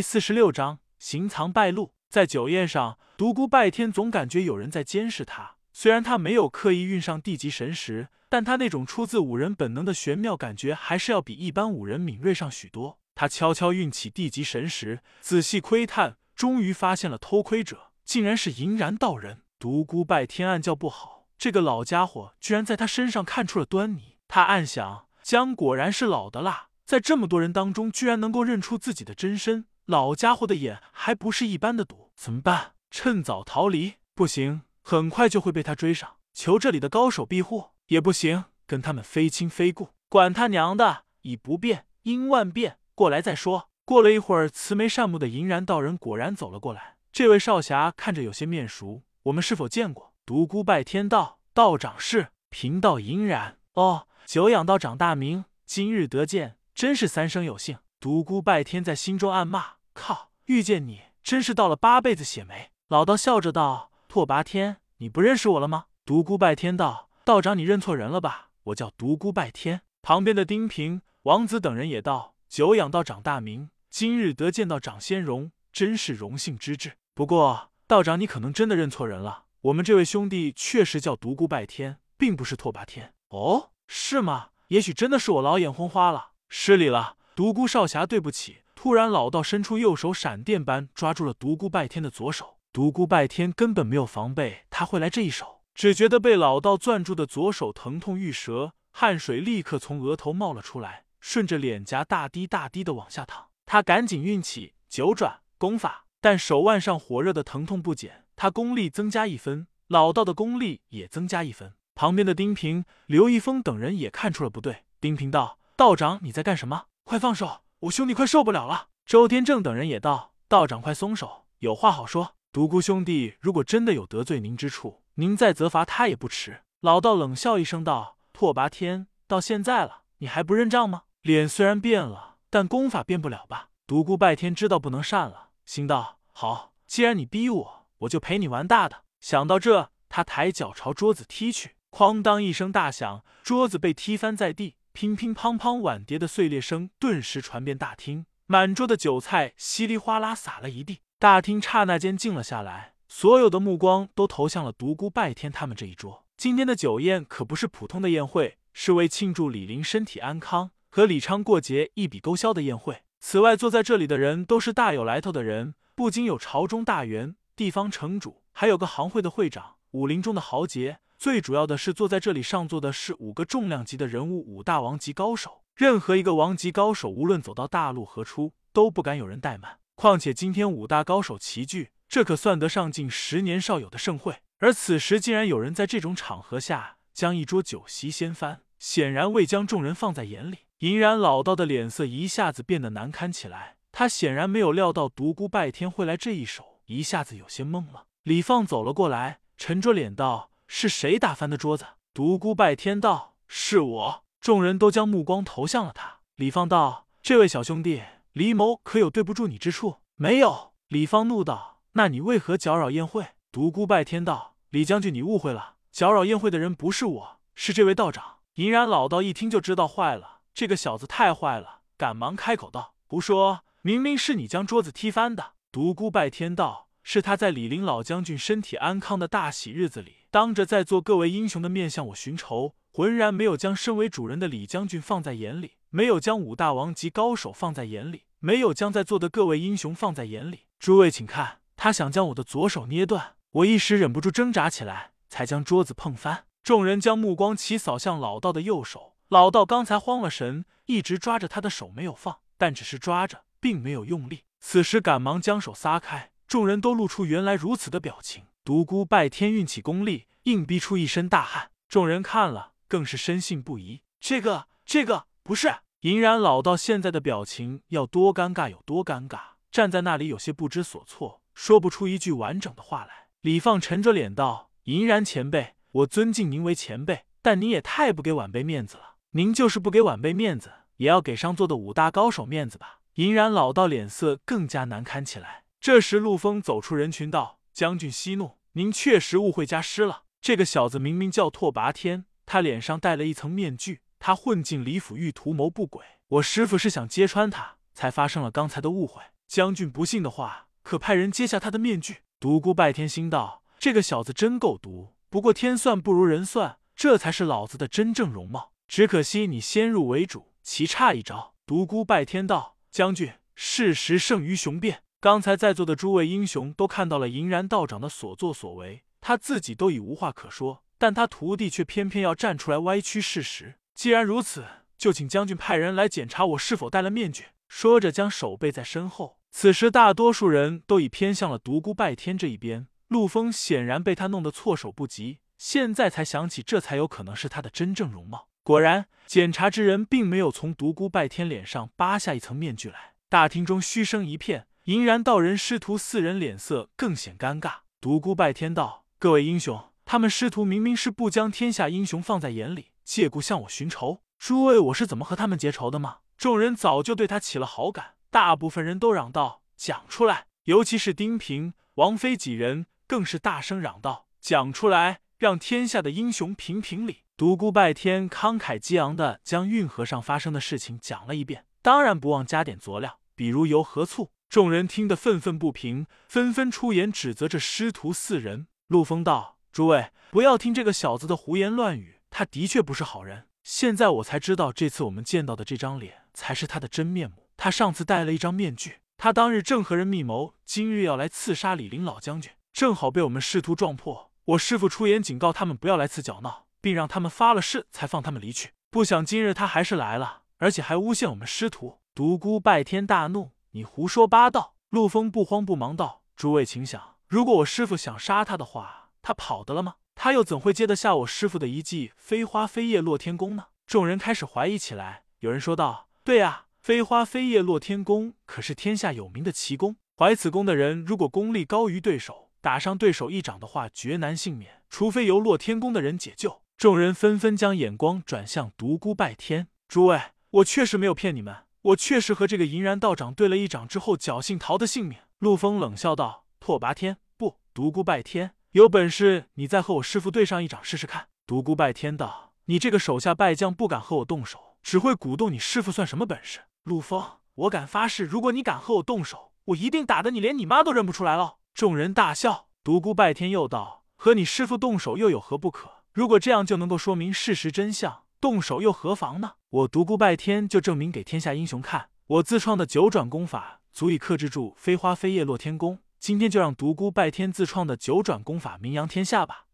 第四十六章行藏败露。在酒宴上，独孤拜天总感觉有人在监视他。虽然他没有刻意运上地级神识，但他那种出自武人本能的玄妙感觉，还是要比一般武人敏锐上许多。他悄悄运起地级神识，仔细窥探，终于发现了偷窥者，竟然是银然道人。独孤拜天暗叫不好，这个老家伙居然在他身上看出了端倪。他暗想，姜果然是老的辣，在这么多人当中，居然能够认出自己的真身。老家伙的眼还不是一般的毒，怎么办？趁早逃离？不行，很快就会被他追上。求这里的高手庇护也不行，跟他们非亲非故。管他娘的，以不变应万变，过来再说。过了一会儿，慈眉善目的银然道人果然走了过来。这位少侠看着有些面熟，我们是否见过？独孤拜天道，道长是贫道银然。哦，久仰道长大名，今日得见，真是三生有幸。独孤拜天在心中暗骂。靠！遇见你真是倒了八辈子血霉。老道笑着道：“拓跋天，你不认识我了吗？”独孤拜天道：“道长，你认错人了吧？我叫独孤拜天。”旁边的丁平、王子等人也道：“久仰道长大名，今日得见到长仙容，真是荣幸之至。不过道长，你可能真的认错人了。我们这位兄弟确实叫独孤拜天，并不是拓跋天。哦，是吗？也许真的是我老眼昏花了，失礼了，独孤少侠，对不起。”突然，老道伸出右手，闪电般抓住了独孤拜天的左手。独孤拜天根本没有防备他会来这一手，只觉得被老道攥住的左手疼痛欲折，汗水立刻从额头冒了出来，顺着脸颊大滴大滴的往下淌。他赶紧运起九转功法，但手腕上火热的疼痛不减。他功力增加一分，老道的功力也增加一分。旁边的丁平、刘一峰等人也看出了不对。丁平道：“道长，你在干什么？快放手！”我兄弟快受不了了！周天正等人也道：“道长快松手，有话好说。独孤兄弟如果真的有得罪您之处，您再责罚他也不迟。”老道冷笑一声道：“拓跋天，到现在了，你还不认账吗？脸虽然变了，但功法变不了吧？”独孤拜天知道不能善了，心道：“好，既然你逼我，我就陪你玩大的。”想到这，他抬脚朝桌子踢去，哐当一声大响，桌子被踢翻在地。乒乒乓乓，碗碟的碎裂声顿时传遍大厅，满桌的酒菜稀里哗啦洒了一地。大厅刹那间静了下来，所有的目光都投向了独孤拜天他们这一桌。今天的酒宴可不是普通的宴会，是为庆祝李林身体安康和李昌过节一笔勾销的宴会。此外，坐在这里的人都是大有来头的人，不仅有朝中大员、地方城主，还有个行会的会长，武林中的豪杰。最主要的是，坐在这里上座的是五个重量级的人物，五大王级高手。任何一个王级高手，无论走到大陆何处，都不敢有人怠慢。况且今天五大高手齐聚，这可算得上近十年少有的盛会。而此时，竟然有人在这种场合下将一桌酒席掀翻，显然未将众人放在眼里。银然老道的脸色一下子变得难堪起来，他显然没有料到独孤拜天会来这一手，一下子有些懵了。李放走了过来，沉着脸道。是谁打翻的桌子？独孤拜天道：“是我。”众人都将目光投向了他。李放道：“这位小兄弟，李某可有对不住你之处？”没有。李放怒道：“那你为何搅扰宴会？”独孤拜天道：“李将军，你误会了，搅扰宴会的人不是我，是这位道长。”银然老道一听就知道坏了，这个小子太坏了，赶忙开口道：“胡说，明明是你将桌子踢翻的。”独孤拜天道。是他在李林老将军身体安康的大喜日子里，当着在座各位英雄的面向我寻仇，浑然没有将身为主人的李将军放在眼里，没有将武大王级高手放在眼里，没有将在座的各位英雄放在眼里。诸位请看，他想将我的左手捏断，我一时忍不住挣扎起来，才将桌子碰翻。众人将目光齐扫向老道的右手，老道刚才慌了神，一直抓着他的手没有放，但只是抓着，并没有用力。此时赶忙将手撒开。众人都露出原来如此的表情。独孤拜天运起功力，硬逼出一身大汗。众人看了，更是深信不疑。这个，这个不是银然老道现在的表情，要多尴尬有多尴尬，站在那里有些不知所措，说不出一句完整的话来。李放沉着脸道：“银然前辈，我尊敬您为前辈，但您也太不给晚辈面子了。您就是不给晚辈面子，也要给上座的五大高手面子吧。”银然老道脸色更加难堪起来。这时，陆枫走出人群道：“将军息怒，您确实误会家师了。这个小子明明叫拓跋天，他脸上戴了一层面具。他混进李府，欲图谋不轨。我师傅是想揭穿他，才发生了刚才的误会。将军不信的话，可派人揭下他的面具。独孤拜天心道：这个小子真够毒。不过天算不如人算，这才是老子的真正容貌。只可惜你先入为主，棋差一招。独孤拜天道：将军，事实胜于雄辩。刚才在座的诸位英雄都看到了银然道长的所作所为，他自己都已无话可说，但他徒弟却偏偏要站出来歪曲事实。既然如此，就请将军派人来检查我是否戴了面具。说着，将手背在身后。此时，大多数人都已偏向了独孤拜天这一边。陆枫显然被他弄得措手不及，现在才想起，这才有可能是他的真正容貌。果然，检查之人并没有从独孤拜天脸上扒下一层面具来。大厅中嘘声一片。银然道人师徒四人脸色更显尴尬。独孤拜天道：“各位英雄，他们师徒明明是不将天下英雄放在眼里，借故向我寻仇。诸位，我是怎么和他们结仇的吗？”众人早就对他起了好感，大部分人都嚷道：“讲出来！”尤其是丁平、王妃几人，更是大声嚷道：“讲出来，让天下的英雄评评理！”独孤拜天慷慨激昂的将运河上发生的事情讲了一遍，当然不忘加点佐料，比如油和醋。众人听得愤愤不平，纷纷出言指责这师徒四人。陆枫道：“诸位不要听这个小子的胡言乱语，他的确不是好人。现在我才知道，这次我们见到的这张脸才是他的真面目。他上次戴了一张面具，他当日正和人密谋，今日要来刺杀李林老将军，正好被我们师徒撞破。我师父出言警告他们不要来此搅闹，并让他们发了誓才放他们离去。不想今日他还是来了，而且还诬陷我们师徒。”独孤拜天大怒。你胡说八道！陆枫不慌不忙道：“诸位，请想，如果我师傅想杀他的话，他跑得了吗？他又怎会接得下我师傅的一记飞花飞叶落天宫呢？”众人开始怀疑起来。有人说道：“对啊，飞花飞叶落天宫可是天下有名的奇功，怀此功的人如果功力高于对手，打伤对手一掌的话，绝难幸免，除非由落天宫的人解救。”众人纷纷将眼光转向独孤拜天。诸位，我确实没有骗你们。我确实和这个银然道长对了一掌之后，侥幸逃得性命。陆枫冷笑道：“拓跋天，不，独孤拜天，有本事你再和我师父对上一掌试试看。”独孤拜天道：“你这个手下败将不敢和我动手，只会鼓动你师父算什么本事？”陆枫，我敢发誓，如果你敢和我动手，我一定打得你连你妈都认不出来了。众人大笑。独孤拜天又道：“和你师父动手又有何不可？如果这样就能够说明事实真相。”动手又何妨呢？我独孤拜天就证明给天下英雄看，我自创的九转功法足以克制住飞花飞叶落天宫。今天就让独孤拜天自创的九转功法名扬天下吧！